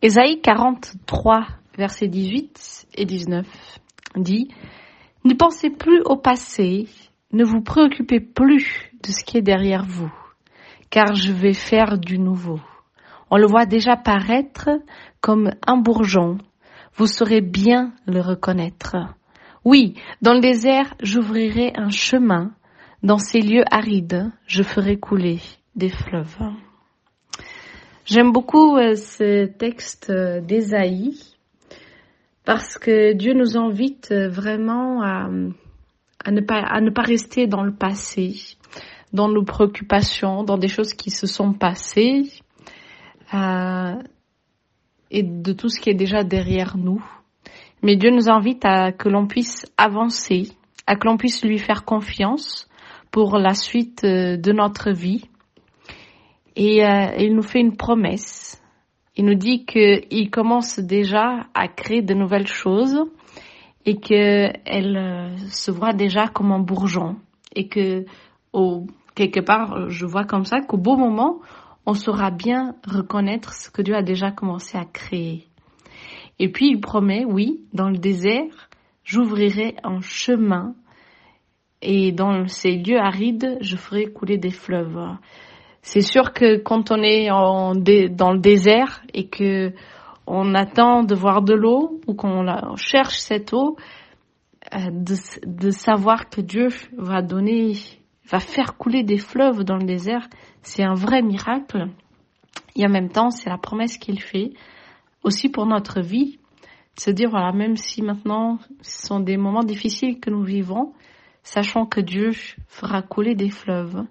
Ésaïe 43, versets 18 et 19 dit Ne pensez plus au passé, ne vous préoccupez plus de ce qui est derrière vous, car je vais faire du nouveau. On le voit déjà paraître comme un bourgeon. Vous saurez bien le reconnaître. Oui, dans le désert, j'ouvrirai un chemin. Dans ces lieux arides, je ferai couler des fleuves. J'aime beaucoup euh, ce texte euh, d'Ésaïe parce que Dieu nous invite euh, vraiment à, ne pas, à ne pas rester dans le passé, dans nos préoccupations, dans des choses qui se sont passées et de tout ce qui est déjà derrière nous. Mais Dieu nous invite à que l'on puisse avancer, à que l'on puisse lui faire confiance pour la suite de notre vie et euh, il nous fait une promesse. Il nous dit qu'il commence déjà à créer de nouvelles choses et qu'elle euh, se voit déjà comme un bourgeon. Et que, au, quelque part, je vois comme ça qu'au beau moment, on saura bien reconnaître ce que Dieu a déjà commencé à créer. Et puis il promet, oui, dans le désert, j'ouvrirai un chemin et dans ces lieux arides, je ferai couler des fleuves. C'est sûr que quand on est en dans le désert et que on attend de voir de l'eau ou qu'on cherche cette eau, euh, de, de, savoir que Dieu va donner, va faire couler des fleuves dans le désert, c'est un vrai miracle. Et en même temps, c'est la promesse qu'il fait aussi pour notre vie. De se dire, voilà, même si maintenant ce sont des moments difficiles que nous vivons, sachant que Dieu fera couler des fleuves.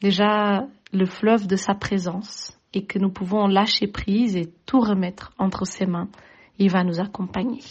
Déjà, le fleuve de sa présence et que nous pouvons lâcher prise et tout remettre entre ses mains. Il va nous accompagner.